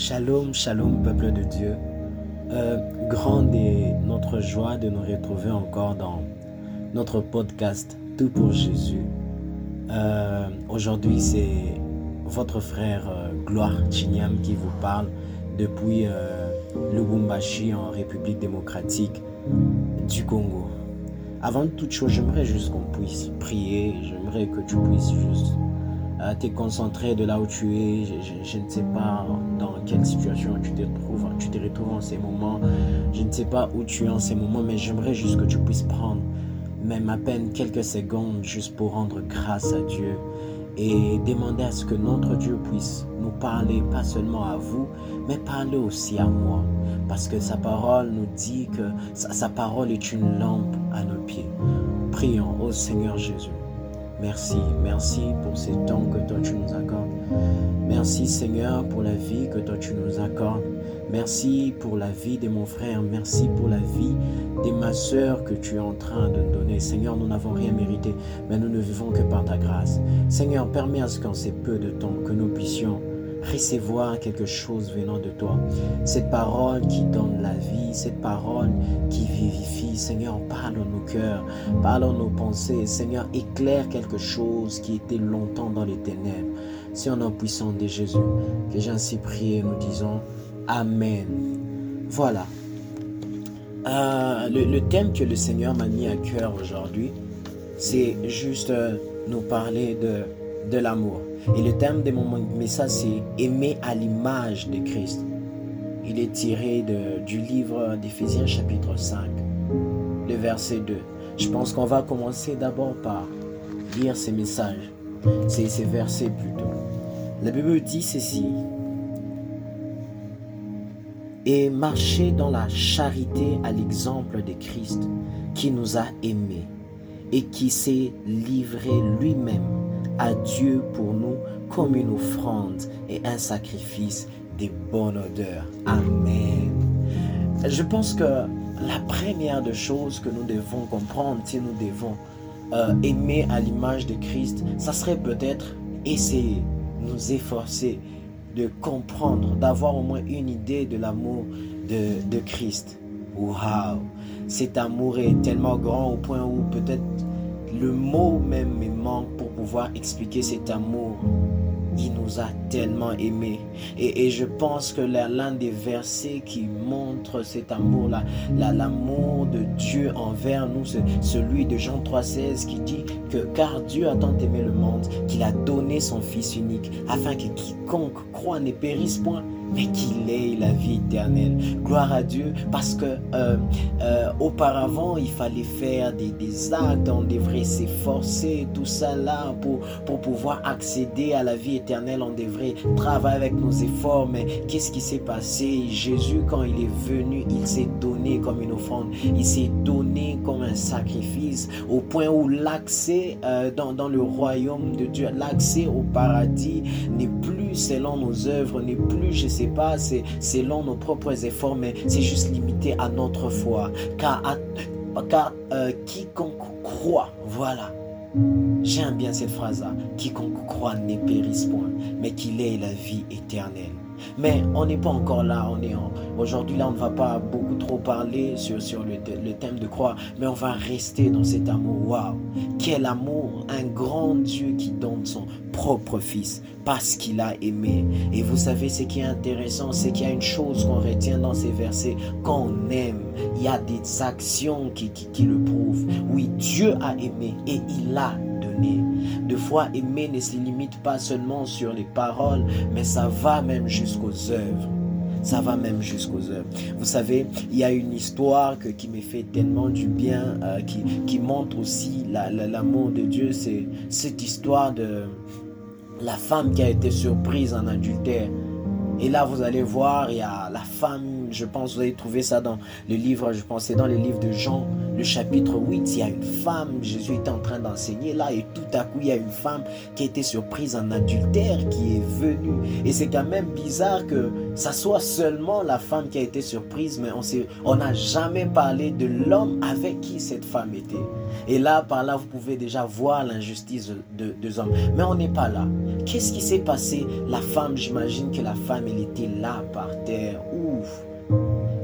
Shalom, shalom, peuple de Dieu. Euh, grande est notre joie de nous retrouver encore dans notre podcast Tout pour Jésus. Euh, aujourd'hui, c'est votre frère euh, Gloire Chinyam qui vous parle depuis Lubumbashi en République démocratique du Congo. Avant toute chose, j'aimerais juste qu'on puisse prier. J'aimerais que tu puisses juste te concentrer de là où tu es. Je, ne sais pas dans quelle situation tu te retrouves, tu te retrouves en ces moments. Je ne sais pas où tu es en ces moments, mais j'aimerais juste que tu puisses prendre même à peine quelques secondes juste pour rendre grâce à Dieu et demander à ce que notre Dieu puisse nous parler, pas seulement à vous, mais parler aussi à moi. Parce que sa parole nous dit que sa parole est une lampe à nos pieds. Prions au Seigneur Jésus. Merci, merci pour ces temps que toi tu nous accordes. Merci Seigneur pour la vie que toi tu nous accordes. Merci pour la vie de mon frère. Merci pour la vie de ma soeur que tu es en train de donner. Seigneur, nous n'avons rien mérité, mais nous ne vivons que par ta grâce. Seigneur, permets à ce qu'en ces peu de temps que nous puissions recevoir quelque chose venant de toi. Cette parole qui donne la vie, cette parole qui vivifie. Seigneur, parle dans nos cœurs, parle dans nos pensées. Seigneur, éclaire quelque chose qui était longtemps dans les ténèbres. Si on est puissant de Jésus, que j'ai ainsi prié, nous disons Amen. Voilà. Euh, le, thème que le Seigneur m'a mis à cœur aujourd'hui, c'est juste euh, nous parler de, de l'amour. Et le thème de mon message, c'est Aimer à l'image de Christ. Il est tiré du livre d'Éphésiens chapitre 5, le verset 2. Je pense qu'on va commencer d'abord par lire ces messages, ces, ces versets plutôt. La Bible dit ceci. Et marcher dans la charité à l'exemple de Christ qui nous a aimés et qui s'est livré lui-même à Dieu pour nous comme une offrande et un sacrifice de bonne odeur. Amen. Je pense que la première des choses que nous devons comprendre, si nous devons euh, aimer à l'image de Christ, ça serait peut-être essayer, nous efforcer de comprendre, d'avoir au moins une idée de l'amour de, de Christ. Waouh! Cet amour est tellement grand au point où peut-être le mot même me manque pour pouvoir expliquer cet amour. Il nous a tellement aimés. Et, je pense que l'un des versets qui montre cet amour-là, l'amour de Dieu envers nous, c'est celui de Jean 3,16 qui dit que car Dieu a tant aimé le monde qu'il a donné son Fils unique, afin que quiconque croit ne périsse point, mais qu'il ait la vie éternelle. Gloire à Dieu, parce que euh, euh, auparavant, il fallait faire des, des actes, on devrait s'efforcer, tout ça là, pour, pour pouvoir accéder à la vie éternelle, on devrait travailler avec nos efforts. Mais qu'est-ce qui s'est passé? Jésus, quand il est venu, il s'est donné comme une offrande, il s'est donné comme un sacrifice, au point où l'accès euh, dans, dans le royaume de Dieu, l'accès au paradis n'est plus selon nos œuvres, n'est plus, je sais pas, c'est selon nos propres efforts, mais c'est juste limité à notre foi. Car, car euh, quiconque croit, voilà. J'aime bien cette phrase-là. Quiconque croit ne périsse point, mais qu'il ait la vie éternelle. Mais on n'est pas encore là. On est aujourd'hui là, on ne va pas beaucoup trop parler sur, le, thème de croix, mais on va rester dans cet amour. Waouh, quel amour Un grand Dieu qui donne son propre Fils parce qu'il a aimé. Et vous savez, ce qui est intéressant, c'est qu'il y a une chose qu'on retient dans ces versets. Quand on aime, il y a des actions qui, qui, qui le prouvent. Oui, Dieu a aimé et il a donné. De fois, aimer ne se limite pas seulement sur les paroles, mais ça va même jusqu'aux œuvres. Ça va même jusqu'aux œuvres. Vous savez, il y a une histoire que, qui me fait tellement du bien, euh, qui, qui, montre aussi l'amour la, de Dieu. C'est cette histoire de la femme qui a été surprise en adultère. Et là, vous allez voir, il y a la femme, je pense, vous allez trouver ça dans le livre, je pense, c'est dans le livre de Jean, chapitre 8, il y a une femme, Jésus était en train d'enseigner là, et tout à coup, il y a une femme qui a été surprise en adultère qui est venue. Et c'est quand même bizarre que ça soit seulement la femme qui a été surprise, mais on n'a jamais parlé de l'homme avec qui cette femme était. Et là, par là, vous pouvez déjà voir l'injustice de deux hommes. Mais on n'est pas là. Qu'est-ce qui s'est passé? La femme, j'imagine que la femme, elle était là par terre. Ouf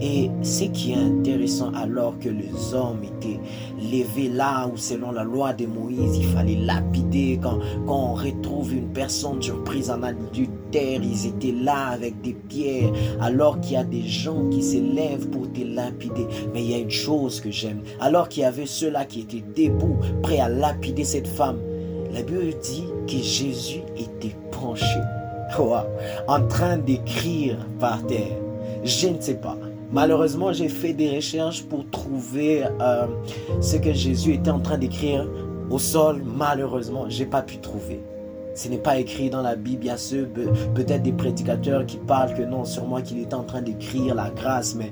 et ce qui est intéressant, alors que les hommes étaient levés là où, selon la loi de Moïse, il fallait lapider, quand, on retrouve une personne surprise en adultère, ils étaient là avec des pierres, alors qu'il y a des gens qui se lèvent pour te lapider. Mais il y a une chose que j'aime. Alors qu'il y avait ceux-là qui étaient debout, prêts à lapider cette femme, la Bible dit que Jésus était penché, en train d'écrire par terre. Je ne sais pas. Malheureusement, j'ai fait des recherches pour trouver euh, ce que Jésus était en train d'écrire au sol. Malheureusement, j'ai pas pu trouver. Ce n'est pas écrit dans la Bible. Il y a peut-être des prédicateurs qui parlent que non, sûrement qu'il était en train d'écrire la grâce, mais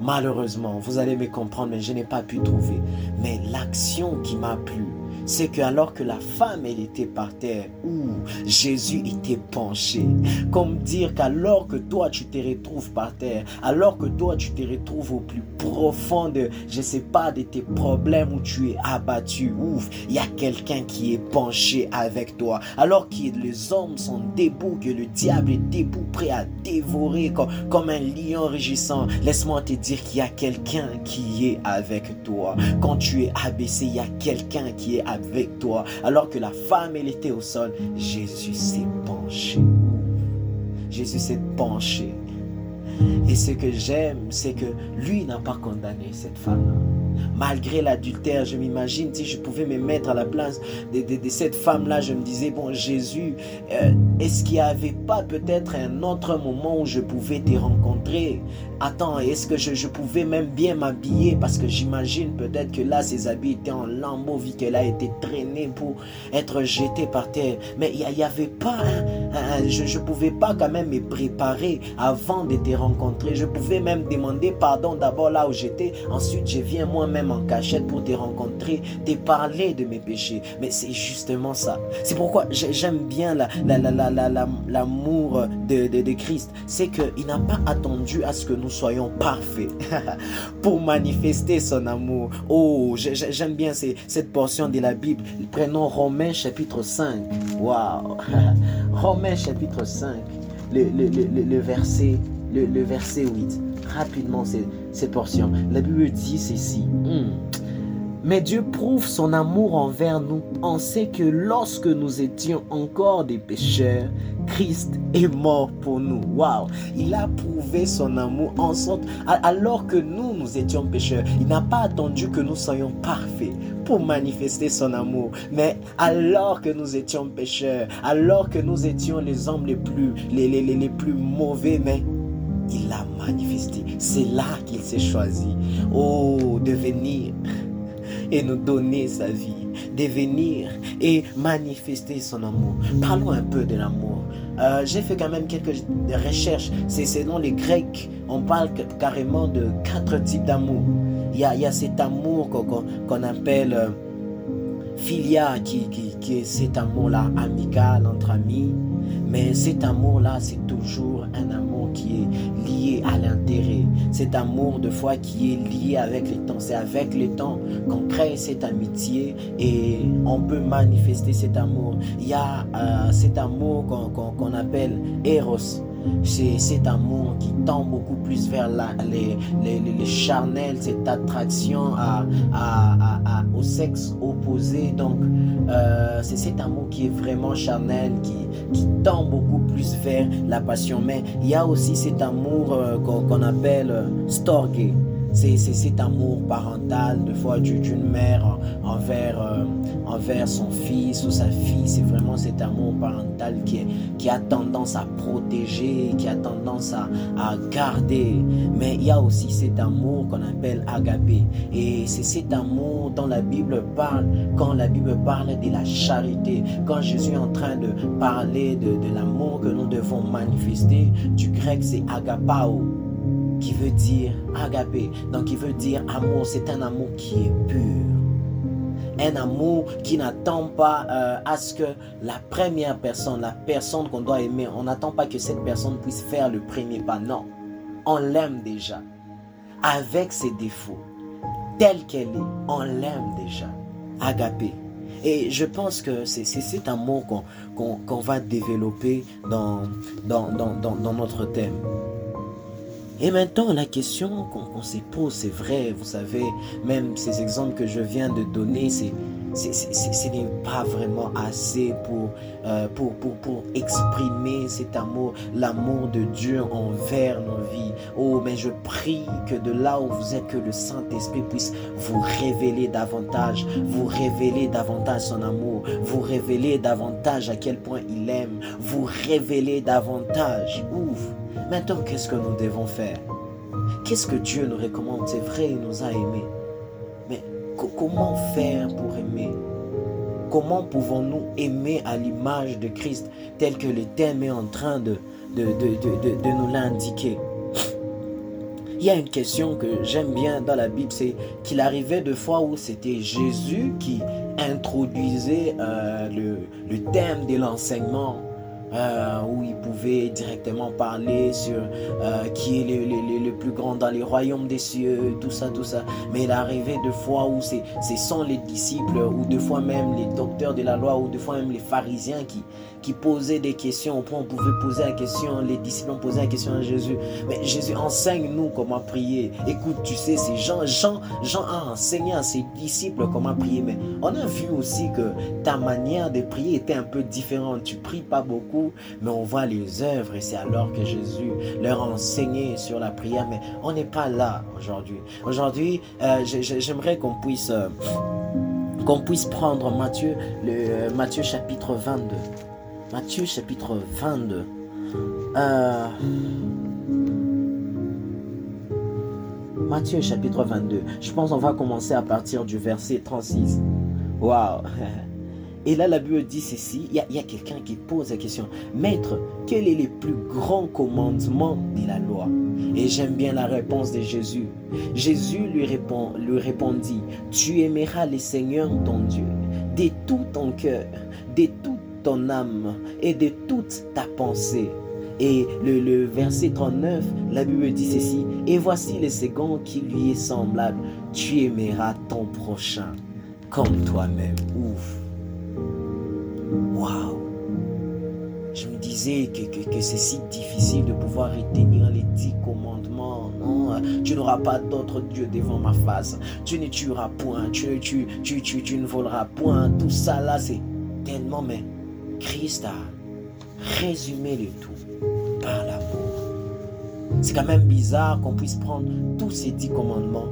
malheureusement, vous allez me comprendre, mais je n'ai pas pu trouver. Mais l'action qui m'a plu, c'est que alors que la femme elle était par terre, où Jésus était penché, comme dire qu'alors que toi tu te retrouves par terre, alors que toi tu te retrouves au plus profond de, je sais pas, de tes problèmes où tu es abattu, ouf, il y a quelqu'un qui est penché avec toi, alors que les hommes sont debout, que le diable est debout, prêt à dévorer comme, comme un lion rugissant. Laisse-moi te dire qu'il y a quelqu'un qui est avec toi. Quand tu es abaissé, il y a quelqu'un qui est toi. Alors que la femme, elle était au sol, Jésus s'est penché. Jésus s'est penché. Et ce que j'aime, c'est que lui n'a pas condamné cette femme-là. Malgré l'adultère, je m'imagine, si je pouvais me mettre à la place de, cette femme-là, je me disais, bon Jésus, euh, est-ce qu'il n'y avait pas peut-être un autre moment où je pouvais te rencontrer? Attends, est-ce que je, pouvais même bien m'habiller? Parce que j'imagine peut-être que là, ses habits étaient en lambeaux, vu qu'elle a été traînée pour être jetée par terre. Mais il n'y avait pas, je ne pouvais pas quand même me préparer avant de te rencontrer. Je pouvais même demander pardon d'abord là où j'étais. Ensuite, je viens moi-même en cachette pour te rencontrer, te parler de mes péchés. Mais c'est justement ça. C'est pourquoi j'aime bien l'amour la, la, de, de, de Christ. C'est qu'il n'a pas attendu à ce que nous soyons parfaits pour manifester son amour. Oh, j'aime bien cette portion de la Bible. Prenons Romains chapitre 5. Waouh! Romains chapitre 5, le, verset, le, verset 8. Rapidement, cette portion. La Bible dit ceci. Hmm. Mais Dieu prouve son amour envers nous. On sait que lorsque nous étions encore des pécheurs, Christ est mort pour nous. Waouh! Il a prouvé son amour en sorte, alors que nous, nous étions pécheurs. Il n'a pas attendu que nous soyons parfaits pour manifester son amour. Mais alors que nous étions pécheurs, alors que nous étions les hommes les plus, les, les, les, les plus mauvais, mais il l'a manifesté. C'est là qu'il s'est choisi. Oh, de venir et nous donner sa vie, de venir et manifester son amour. Parlons un peu de l'amour. Euh, j'ai fait quand même quelques recherches. C'est selon les Grecs, on parle carrément de quatre types d'amour. Il y a, cet amour qu'on appelle euh, filia, qui, qui est cet amour-là amical entre amis. Mais cet amour-là, c'est toujours un amour qui est lié à l'intérêt. Cet amour de foi qui est lié avec le temps. C'est avec le temps qu'on crée cette amitié et on peut manifester cet amour. Il y a euh, cet amour qu'on appelle Eros c'est cet amour qui tend beaucoup plus vers les, les, charnels, cette attraction à, à, au sexe opposé. Donc, euh, c'est cet amour qui est vraiment charnel, qui, qui tend beaucoup plus vers la passion. Mais il y a aussi cet amour euh, qu'on appelle euh, storge c'est cet amour parental, de fois d'une mère envers, euh, envers son fils ou sa fille. C'est vraiment cet amour parental qui, a tendance à protéger, qui a tendance à, à garder. Mais il y a aussi cet amour qu'on appelle agapé. Et c'est cet amour dont la Bible parle quand la Bible parle de la charité. Quand Jésus est en train de parler de, de l'amour que nous devons manifester, du grec c'est agapao qui veut dire agapé, donc qui veut dire amour. C'est un amour qui est pur. Un amour qui n'attend pas euh, à ce que la première personne, la personne qu'on doit aimer, on n'attend pas que cette personne puisse faire le premier pas. Non, on l'aime déjà. Avec ses défauts, telle qu'elle est, on l'aime déjà. Agapé. Et je pense que c'est cet amour qu'on va développer dans, dans, dans notre thème. Et maintenant, la question qu'on se pose, c'est vrai, vous savez, même ces exemples que je viens de donner, c'est ce n'est pas vraiment assez euh, pour, pour, pour, exprimer cet amour, l'amour de Dieu envers nos vies. Oh, mais je prie que de là où vous êtes, que le Saint-Esprit puisse vous révéler davantage, vous révéler davantage son amour, vous révéler davantage à quel point il aime, vous révéler davantage. Ouf. Maintenant, qu'est-ce que nous devons faire? Qu'est-ce que Dieu nous recommande? C'est vrai, il nous a aimés. Mais comment faire pour aimer? Comment pouvons-nous aimer à l'image de Christ tel que le thème est en train de, de, de nous l'indiquer? Il y a une question que j'aime bien dans la Bible, c'est qu'il arrivait de fois où c'était Jésus qui introduisait euh, le, le thème de l'enseignement euh, où il pouvait directement parler sur euh, qui est le, le, plus grand dans les royaumes des cieux, tout ça, tout ça. Mais il arrivait de fois où c'est sont les disciples, ou de fois même les docteurs de la loi, ou de fois même les pharisiens qui, qui posaient des questions. Au point on pouvait poser la question, les disciples ont posé la question à Jésus. Mais Jésus, enseigne-nous comment prier. Écoute, tu sais, c'est Jean, Jean, Jean a enseigné à ses disciples comment prier. Mais on a vu aussi que ta manière de prier était un peu différente. Tu pries pas beaucoup mais on voit les œuvres et c'est alors que Jésus leur a enseigné sur la prière. Mais on n'est pas là aujourd'hui. Aujourd'hui, euh, j'aimerais qu'on puisse, euh, qu'on puisse prendre Matthieu, le, euh, Matthieu chapitre 22. Matthieu chapitre 22. Matthieu chapitre 22. Je pense qu'on va commencer à partir du verset 36. Waouh Et là, la Bible dit ceci, il y a, quelqu'un qui pose la question, Maître, quel est le plus grand commandement de la loi? Et j'aime bien la réponse de Jésus. Jésus lui, répond, lui répondit, Tu aimeras le Seigneur ton Dieu de tout ton cœur, de toute ton âme et de toute ta pensée. Et le, le, verset 39, la Bible dit ceci, Et voici le second qui lui est semblable, tu aimeras ton prochain comme toi-même. Ouf. Waouh Je me disais que, c'est si difficile de pouvoir retenir les dix commandements. Non, tu n'auras pas d'autre Dieu devant ma face. Tu ne tueras point. Tu, tu, tu, tu, tu ne voleras point. Tout ça là, c'est tellement. Mais Christ a résumé le tout par l'amour. C'est quand même bizarre qu'on puisse prendre tous ces dix commandements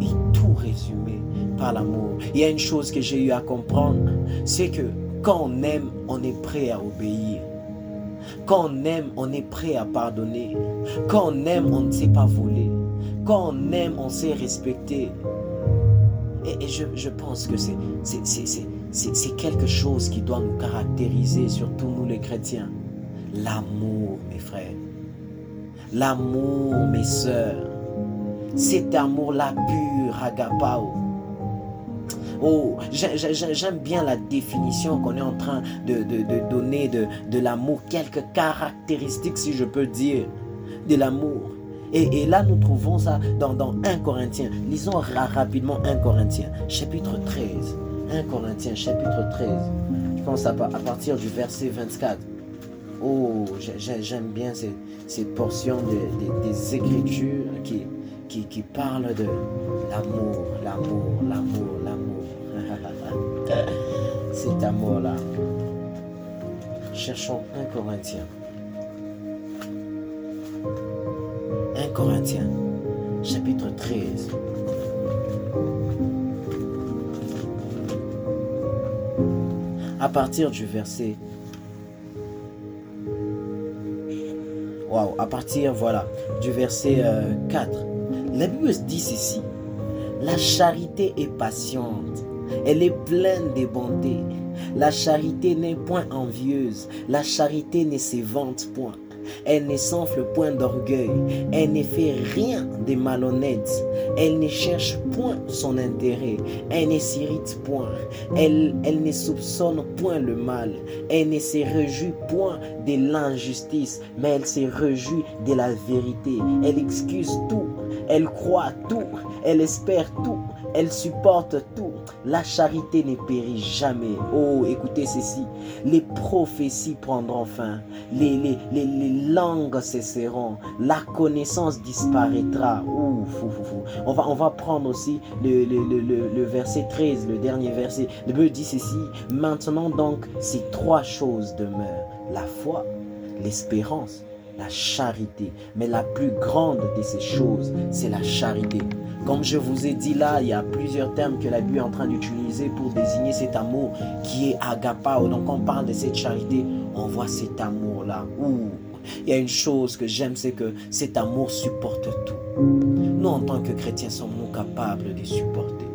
et tout résumer par l'amour. Il y a une chose que j'ai eu à comprendre, c'est que quand on aime, on est prêt à obéir. Quand on aime, on est prêt à pardonner. Quand on aime, on ne sait pas voler. Quand on aime, on sait respecter. Et, je, pense que c'est quelque chose qui doit nous caractériser, surtout nous les chrétiens. L'amour, mes frères. L'amour, mes sœurs. Cet amour-là pur, agapao Oh, j'aime bien la définition qu'on est en train de, donner de, l'amour, quelques caractéristiques, si je peux dire, de l'amour. Et, là, nous trouvons ça dans, dans 1 Corinthiens. Lisons rapidement 1 Corinthiens, chapitre 13. 1 Corinthiens, chapitre 13. Je pense à, à partir du verset 24. Oh, j'aime bien ces, portions des Écritures qui, qui, qui parlent de l'amour, l'amour, l'amour, l'amour. Cet amour-là. Cherchons un Corinthien. Un Corinthien, chapitre 13. À partir du verset Waouh, à partir voilà du verset 4. Euh, La Bible dit ceci. La charité est patiente elle est pleine de bonté. La charité n'est point envieuse. La charité ne se vante point. Elle ne s'enfle point d'orgueil. Elle ne fait rien de malhonnête. Elle ne cherche point son intérêt. Elle ne s'irrite point. Elle, elle ne soupçonne point le mal. Elle ne se réjouit point de l'injustice, mais elle se réjouit de la vérité. Elle excuse tout. Elle croit tout. Elle espère tout. Elle supporte tout. La charité ne périt jamais. Oh, écoutez ceci. Les prophéties prendront fin. Les, les, les, langues cesseront. La connaissance disparaîtra. Ouf, On, va, on va prendre aussi le, le, le, verset 13, le dernier verset. Le Bible dit ceci. Maintenant donc, ces trois choses demeurent. La foi, l'espérance, la charité. Mais la plus grande de ces choses, c'est la charité. Comme je vous ai dit là, il y a plusieurs termes que la Bible est en train d'utiliser pour désigner cet amour qui est agapao. Donc on parle de cette charité, on voit cet amour-là. Il y a une chose que j'aime, c'est que cet amour supporte tout. Nous, en tant que chrétiens, sommes-nous capables de supporter?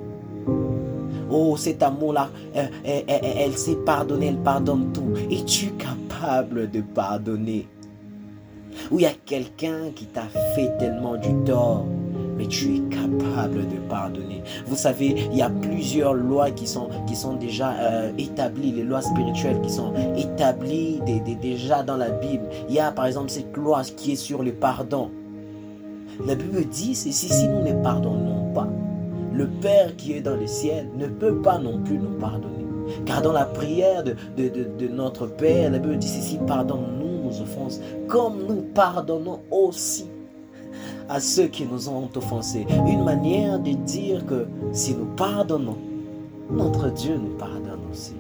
Oh, cet amour-là, elle, elle, elle, sait pardonner, elle pardonne tout. Es-tu capable de pardonner? Ou il y a quelqu'un qui t'a fait tellement du tort mais tu es capable de pardonner. Vous savez, il y a plusieurs lois qui sont, qui sont déjà euh, établies, les lois spirituelles qui sont établies déjà dans la Bible. Il y a par exemple cette loi qui est sur le pardon. La Bible dit, c'est si, nous ne pardonnons pas, le Père qui est dans le ciel ne peut pas non plus nous pardonner. Car dans la prière de, de, notre Père, la Bible dit ceci, pardonne-nous offenses, comme nous pardonnons aussi à ceux qui nous ont offensés. Une manière de dire que si nous pardonnons, notre Dieu nous pardonne aussi.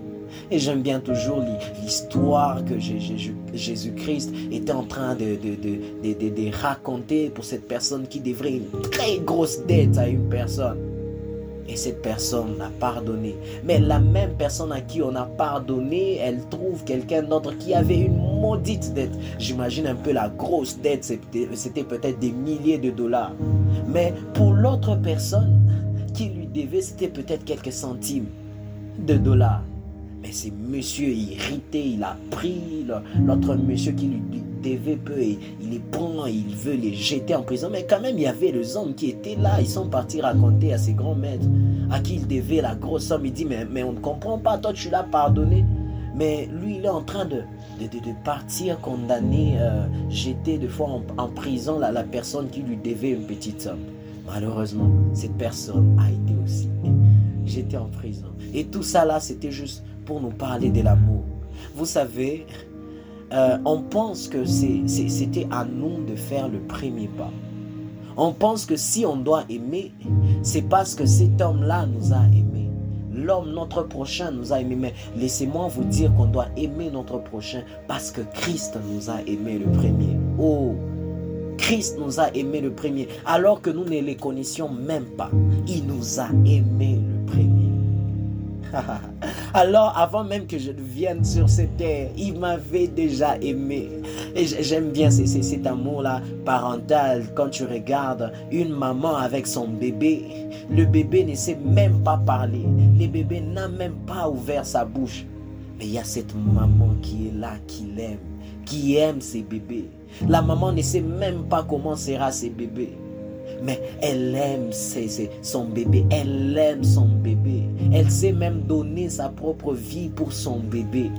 Et j'aime bien toujours l'histoire que Jésus-Christ était en train de, de, de, raconter pour cette personne qui devrait une très grosse dette à une personne. Et cette personne a pardonné. Mais la même personne à qui on a pardonné, elle trouve quelqu'un d'autre qui avait une maudite dette. J'imagine un peu la grosse dette, c'était peut-être des milliers de dollars. Mais pour l'autre personne qui lui devait, c'était peut-être quelques centimes de dollars. Mais c'est monsieur irrité, il a pris l'autre monsieur qui lui devait peu et il les prend, il veut les jeter en prison. Mais quand même, il y avait les hommes qui étaient là, ils sont partis raconter à ses grands maîtres à qui il devait la grosse somme. Il dit, mais, mais on ne comprend pas, toi tu l'as pardonné. Mais lui, il est en train de, de, de, partir condamné, euh, jeter de fois en, prison la, la personne qui lui devait une petite somme. Malheureusement, cette personne a été aussi jetée en prison. Et tout ça là, c'était juste pour nous parler de l'amour. Vous savez, euh, on pense que c'était à nous de faire le premier pas. On pense que si on doit aimer, c'est parce que cet homme-là nous a aimés. L'homme, notre prochain, nous a aimés. Mais laissez-moi vous dire qu'on doit aimer notre prochain parce que Christ nous a aimés le premier. Oh, Christ nous a aimés le premier. Alors que nous ne les connaissions même pas. Il nous a aimés le premier. Alors, avant même que je vienne sur cette terre, il m'avait déjà aimé. Et j'aime bien cet amour-là parental. Quand tu regardes une maman avec son bébé, le bébé ne sait même pas parler. Le bébé n'a même pas ouvert sa bouche. Mais il y a cette maman qui est là, qui l'aime, qui aime ses bébés. La maman ne sait même pas comment sera ses bébés mais elle aime son bébé, elle aime son bébé. Elle sait même donner sa propre vie pour son bébé.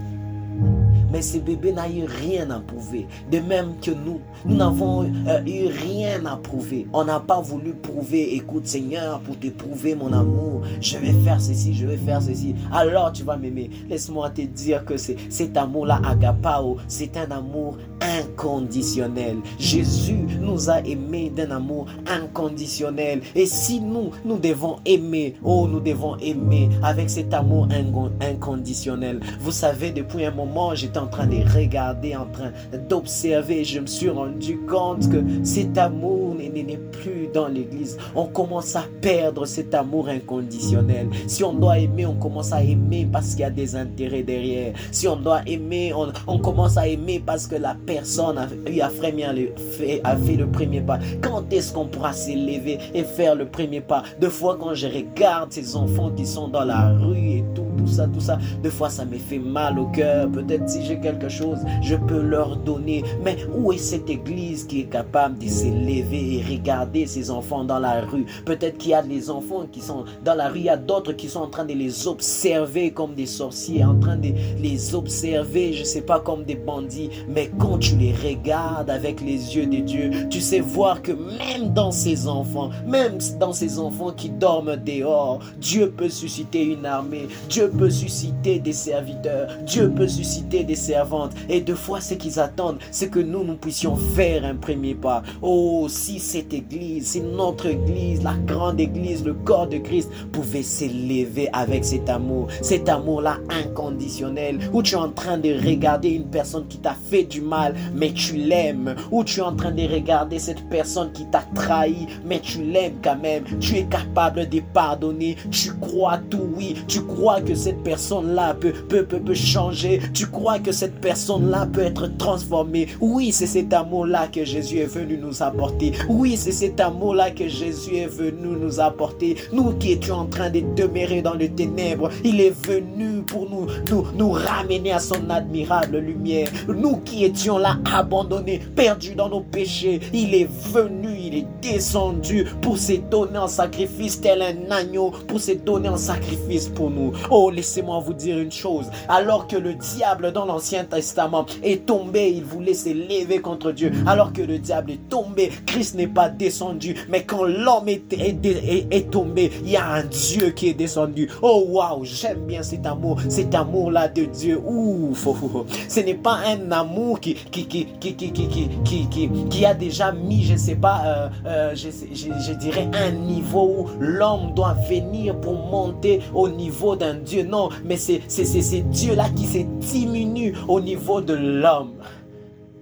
Mais ce bébé n'a eu rien à prouver. De même que nous, nous n'avons euh, eu rien à prouver. On n'a pas voulu prouver, écoute Seigneur, pour te prouver mon amour, je vais faire ceci, je vais faire ceci. Alors tu vas m'aimer. Laisse-moi te dire que cet amour-là, agapao, c'est un amour inconditionnel. Jésus nous a aimés d'un amour inconditionnel. Et si nous, nous devons aimer, oh, nous devons aimer avec cet amour inconditionnel. Vous savez, depuis un moment, j'étais en train de regarder, en train d'observer. Je me suis rendu compte que cet amour n'est plus dans l'église. On commence à perdre cet amour inconditionnel. Si on doit aimer, on commence à aimer parce qu'il y a des intérêts derrière. Si on doit aimer, on, commence à aimer parce que la personne a, a, fait, fait le premier pas. Quand est-ce qu'on pourra s'élever et faire le premier pas? Deux fois quand je regarde ces enfants qui sont dans la rue tout, ça, tout ça. Des fois, ça me fait mal au cœur. Peut-être si j'ai quelque chose, je peux leur donner. Mais où est cette église qui est capable de s'élever et regarder ses enfants dans la rue? Peut-être qu'il y a des enfants qui sont dans la rue, il y a d'autres qui sont en train de les observer comme des sorciers, en train de les observer, je sais pas, comme des bandits. Mais quand tu les regardes avec les yeux de Dieu, tu sais voir que même dans ces enfants, même dans ces enfants qui dorment dehors, Dieu peut susciter une armée, Dieu peut susciter des serviteurs, Dieu peut susciter des servantes. Et deux fois, ce qu'ils attendent, c'est que nous, nous puissions faire un premier pas. Oh, si cette église, si notre église, la grande église, le corps de Christ pouvait s'élever avec cet amour, cet amour-là inconditionnel, où tu es en train de regarder une personne qui t'a fait du mal, mais tu l'aimes, où tu es en train de regarder cette personne qui t'a trahi, mais tu l'aimes quand même, tu es capable de pardonner, tu crois tout, oui, tu crois que cette personne-là peut, peut, peut, peut changer, tu crois que cette personne-là peut être transformée? Oui, c'est cet amour-là que Jésus est venu nous apporter. Oui, c'est cet amour-là que Jésus est venu nous apporter. Nous qui étions en train de demeurer dans les ténèbres, il est venu pour nous, nous, nous ramener à son admirable lumière. Nous qui étions là abandonnés, perdus dans nos péchés, il est venu, il est descendu pour se donner en sacrifice tel un agneau, pour se donner en sacrifice pour nous. Oh, laissez-moi vous dire une chose. Alors que le diable dans l'Ancien Testament est tombé, il voulait s'élever contre Dieu. Alors que le diable est tombé, Christ n'est pas descendu. Mais quand l'homme est, est, tombé, il y a un Dieu qui est descendu. Oh waouh, j'aime bien cet amour, cet amour-là de Dieu. Ouf, ce n'est pas un amour qui, a déjà mis, je ne sais pas, euh, euh, je dirais un niveau où l'homme doit venir pour monter au niveau d'un Dieu. Non, mais c'est Dieu-là qui se diminue au niveau de l'homme.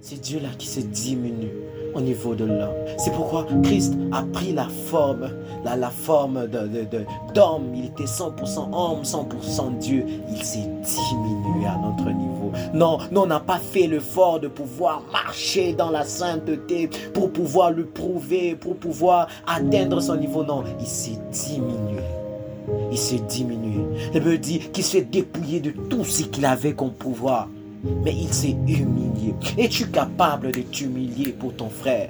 C'est Dieu-là qui se diminue au niveau de l'homme. C'est pourquoi Christ a pris la forme, la, la forme d'homme. Il était 100% homme, 100% Dieu. Il s'est diminué à notre niveau. Non, nous, on n'a pas fait l'effort de pouvoir marcher dans la sainteté, pour pouvoir le prouver, pour pouvoir atteindre son niveau. Non, il s'est diminué. Il s'est diminué. Il veut dire qu'il s'est dépouillé de tout ce qu'il avait comme pouvoir mais il s'est humilié. Es-tu capable de t'humilier pour ton frère?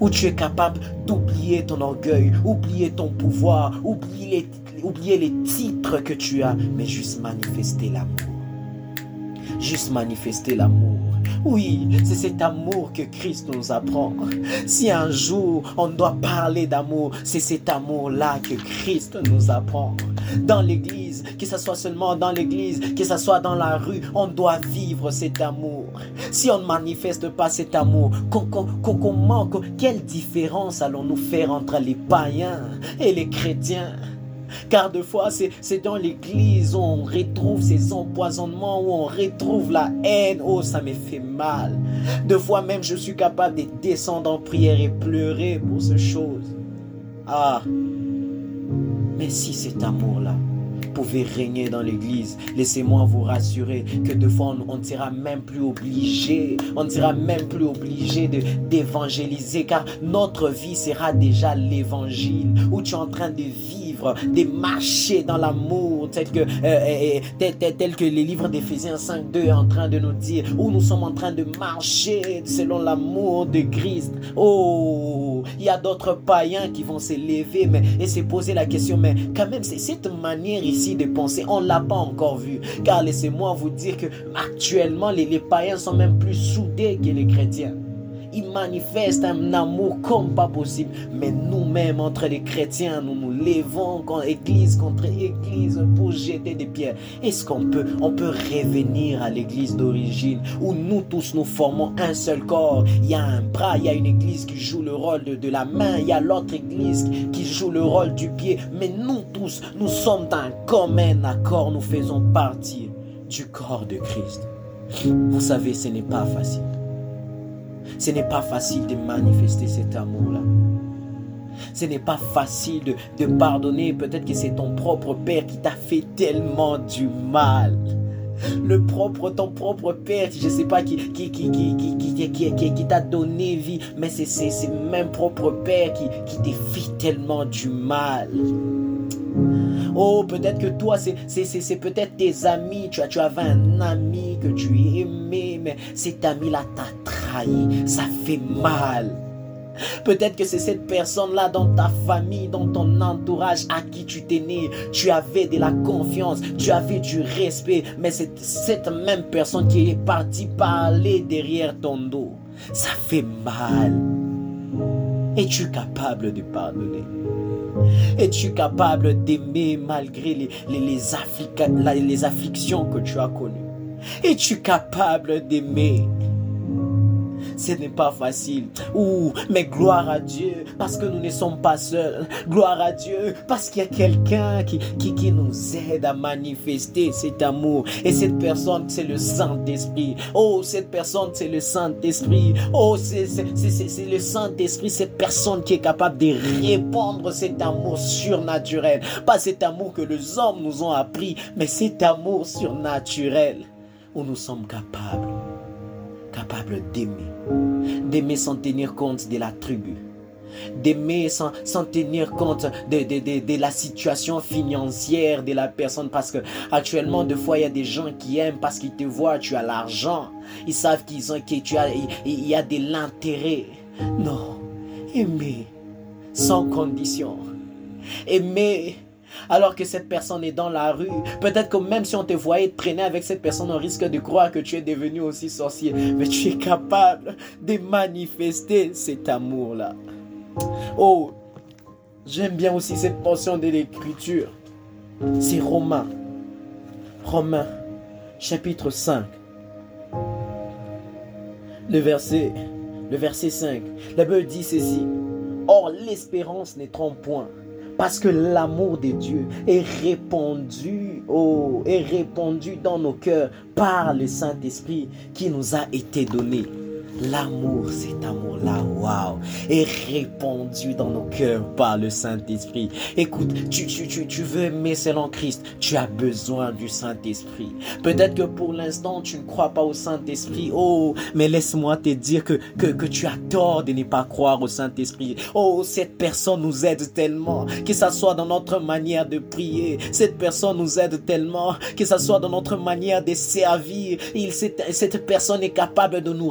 Ou tu es capable d'oublier ton orgueil, oublier ton pouvoir, oublier les, oublier les titres que tu as, mais juste manifester l'amour? Juste manifester l'amour. Oui, c'est cet amour que Christ nous apprend. Si un jour on doit parler d'amour, c'est cet amour-là que Christ nous apprend. Dans l'église, que ce soit seulement dans l'église, que ce soit dans la rue, on doit vivre cet amour. Si on ne manifeste pas cet amour, comment, quelle différence allons-nous faire entre les païens et les chrétiens? Car deux fois, c'est dans l'église où on retrouve ces empoisonnements, où on retrouve la haine. Oh, ça me fait mal. Deux fois même, je suis capable de descendre en prière et pleurer pour ces choses. Ah, mais si cet amour-là pouvait régner dans l'église, laissez-moi vous rassurer que deux fois on ne sera même plus obligé, on ne sera même plus obligé d'évangéliser car notre vie sera déjà l'évangile où tu es en train de vivre des marchés dans l'amour, tel que, euh, tel, que les livres d'Éphésiens 5.2 est en train de nous dire, où nous sommes en train de marcher selon l'amour de Christ. Oh, il y a d'autres païens qui vont s'élever mais, et se poser la question, mais quand même, c'est cette manière ici de penser, on ne l'a pas encore vu. Car laissez-moi vous dire que actuellement, les, les païens sont même plus soudés que les chrétiens il manifeste un amour comme pas possible. Mais nous-mêmes, entre les chrétiens, nous nous levons contre église contre église pour jeter des pierres. Est-ce qu'on peut, revenir à l'église d'origine où nous tous nous formons un seul corps? Il y a un bras, il y a une église qui joue le rôle de, de la main, il y a l'autre église qui joue le rôle du pied. Mais nous tous, nous sommes d'un commun accord, nous faisons partie du corps de Christ. Vous savez, ce n'est pas facile. Ce n'est pas facile de manifester cet amour-là. Ce n'est pas facile de, pardonner. Peut-être que c'est ton propre père qui t'a fait tellement du mal. Le propre, ton propre père, je ne sais pas qui, qui, qui, qui, qui, t'a donné vie, mais c'est ce même propre père qui, qui t'a fait tellement du mal. Oh, peut-être que toi, c'est peut-être tes amis. Tu, as, tu avais un ami que tu aimais, mais cet ami-là t'a Ça fait mal. Peut-être que c'est cette personne-là dans ta famille, dans ton entourage à qui tu t'es né. Tu avais de la confiance, tu avais du respect, mais c'est cette même personne qui est partie parler derrière ton dos. Ça fait mal. Es-tu capable de pardonner? Es-tu capable d'aimer malgré les, les, les, les afflictions que tu as connues? Es-tu capable d'aimer ce n'est pas facile. Ouh, mais gloire à Dieu, parce que nous ne sommes pas seuls. Gloire à Dieu, parce qu'il y a quelqu'un qui, qui, qui nous aide à manifester cet amour. Et cette personne, c'est le Saint-Esprit. Oh, cette personne, c'est le Saint-Esprit. Oh, c'est le Saint-Esprit, cette personne qui est capable de répandre cet amour surnaturel. Pas cet amour que les hommes nous ont appris, mais cet amour surnaturel où nous sommes capables, capables d'aimer d'aimer sans tenir compte de la tribu, d'aimer sans, sans, tenir compte de, la situation financière de la personne. Parce que actuellement deux fois il y a des gens qui aiment parce qu'ils te voient tu as l'argent. Ils savent qu'ils ont que y a de l'intérêt. Non. Aimer sans condition. Aimer alors que cette personne est dans la rue. Peut-être que même si on te voyait traîner avec cette personne, on risque de croire que tu es devenu aussi sorcier. Mais tu es capable de manifester cet amour-là. Oh, j'aime bien aussi cette portion de l'écriture. C'est Romains. Romains, chapitre 5. Le verset, le verset 5. La Bible dit ceci. Or, l'espérance n'est trompe point parce que l'amour de Dieu est répandu, oh, répandu dans nos cœurs par le Saint-Esprit qui nous a été donné. L'amour, cet amour-là, waouh, est répandu dans nos cœurs par le Saint-Esprit. Écoute, tu, tu, tu, tu veux aimer selon Christ, tu as besoin du Saint-Esprit. Peut-être que pour l'instant, tu ne crois pas au Saint-Esprit. Oh, mais laisse-moi te dire que, que, que tu as tort de ne pas croire au Saint-Esprit. Oh, cette personne nous aide tellement, que ça soit dans notre manière de prier. Cette personne nous aide tellement, que ça soit dans notre manière de servir. Cette, cette personne est capable de nous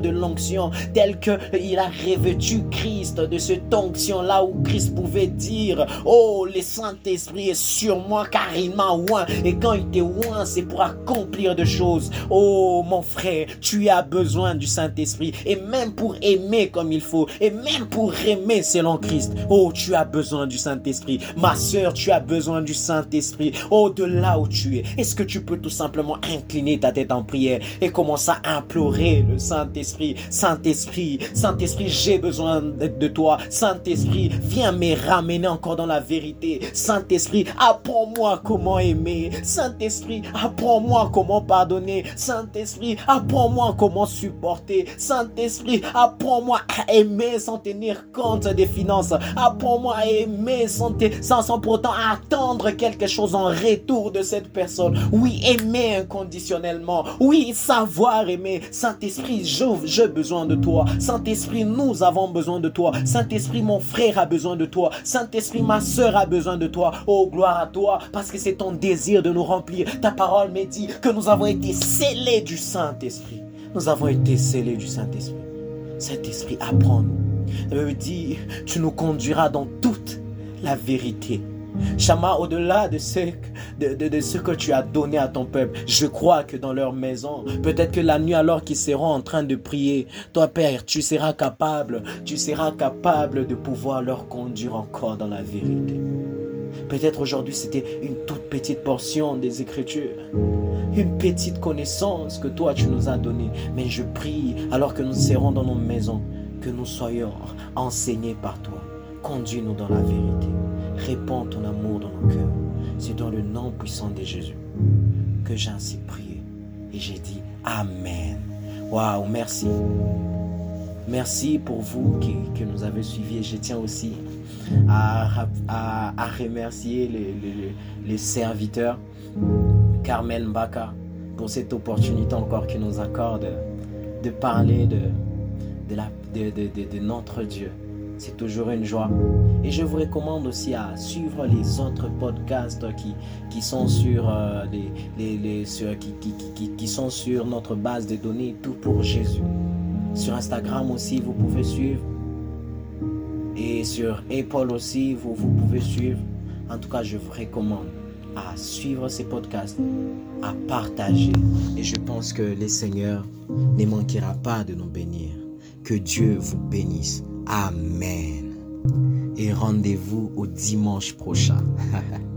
de l'onction, tel qu'il a revêtu Christ de cette onction-là où Christ pouvait dire, oh, le Saint-Esprit est sur moi car il m'a oint. Et quand il te oint, c'est pour accomplir de choses. Oh, mon frère, tu as besoin du Saint-Esprit. Et même pour aimer comme il faut, et même pour aimer selon Christ, oh, tu as besoin du Saint-Esprit. Ma soeur, tu as besoin du Saint-Esprit. Oh, de là où tu es, est-ce que tu peux tout simplement incliner ta tête en prière et commencer à implorer le Saint Saint-Esprit, Saint-Esprit, Saint-Esprit, j'ai besoin de toi. Saint-Esprit, viens me ramener encore dans la vérité. Saint-Esprit, apprends-moi comment aimer. Saint-Esprit, apprends-moi comment pardonner. Saint-Esprit, apprends-moi comment supporter. Saint-Esprit, apprends-moi à aimer sans tenir compte des finances. Apprends-moi à aimer sans, sans, sans pourtant attendre quelque chose en retour de cette personne. Oui, aimer inconditionnellement. Oui, savoir aimer. Saint-Esprit, je j'ai besoin de toi. Saint-Esprit, nous avons besoin de toi. Saint-Esprit, mon frère a besoin de toi. Saint-Esprit, ma soeur a besoin de toi. Oh, gloire à toi, parce que c'est ton désir de nous remplir. Ta parole me dit que nous avons été scellés du Saint-Esprit. Nous avons été scellés du Saint-Esprit. Saint-Esprit, apprends-nous. me dit, tu nous conduiras dans toute la vérité. Chama, au-delà de ce, que tu as donné à ton peuple, je crois que dans leur maison, peut-être que la nuit alors qu'ils seront en train de prier, toi Père, tu seras capable, tu seras capable de pouvoir leur conduire encore dans la vérité. Peut-être aujourd'hui c'était une toute petite portion des Écritures, une petite connaissance que toi tu nous as donnée. Mais je prie alors que nous serons dans nos maisons, que nous soyons enseignés par toi. Conduis-nous dans la vérité. Répands ton amour dans nos cœurs. C'est dans le nom puissant de Jésus que j'ai ainsi prié. Et j'ai dit Amen. Waouh, merci. Merci pour vous qui, nous avez suivis. Et je tiens aussi à, remercier les, serviteurs, Carmen Baka, pour cette opportunité encore qu'il nous accorde de parler de notre Dieu C'est toujours une joie. Et je vous recommande aussi à suivre les autres podcasts qui, qui sont sur euh, les, les, qui, qui, qui, sont sur notre base de données Tout pour Jésus. Sur Instagram aussi, vous pouvez suivre. Et sur Apple aussi, vous, vous pouvez suivre. En tout cas, je vous recommande à suivre ces podcasts, à partager. Et je pense que le Seigneur ne manquera pas de nous bénir. Que Dieu vous bénisse. Amen. Et rendez-vous au dimanche prochain.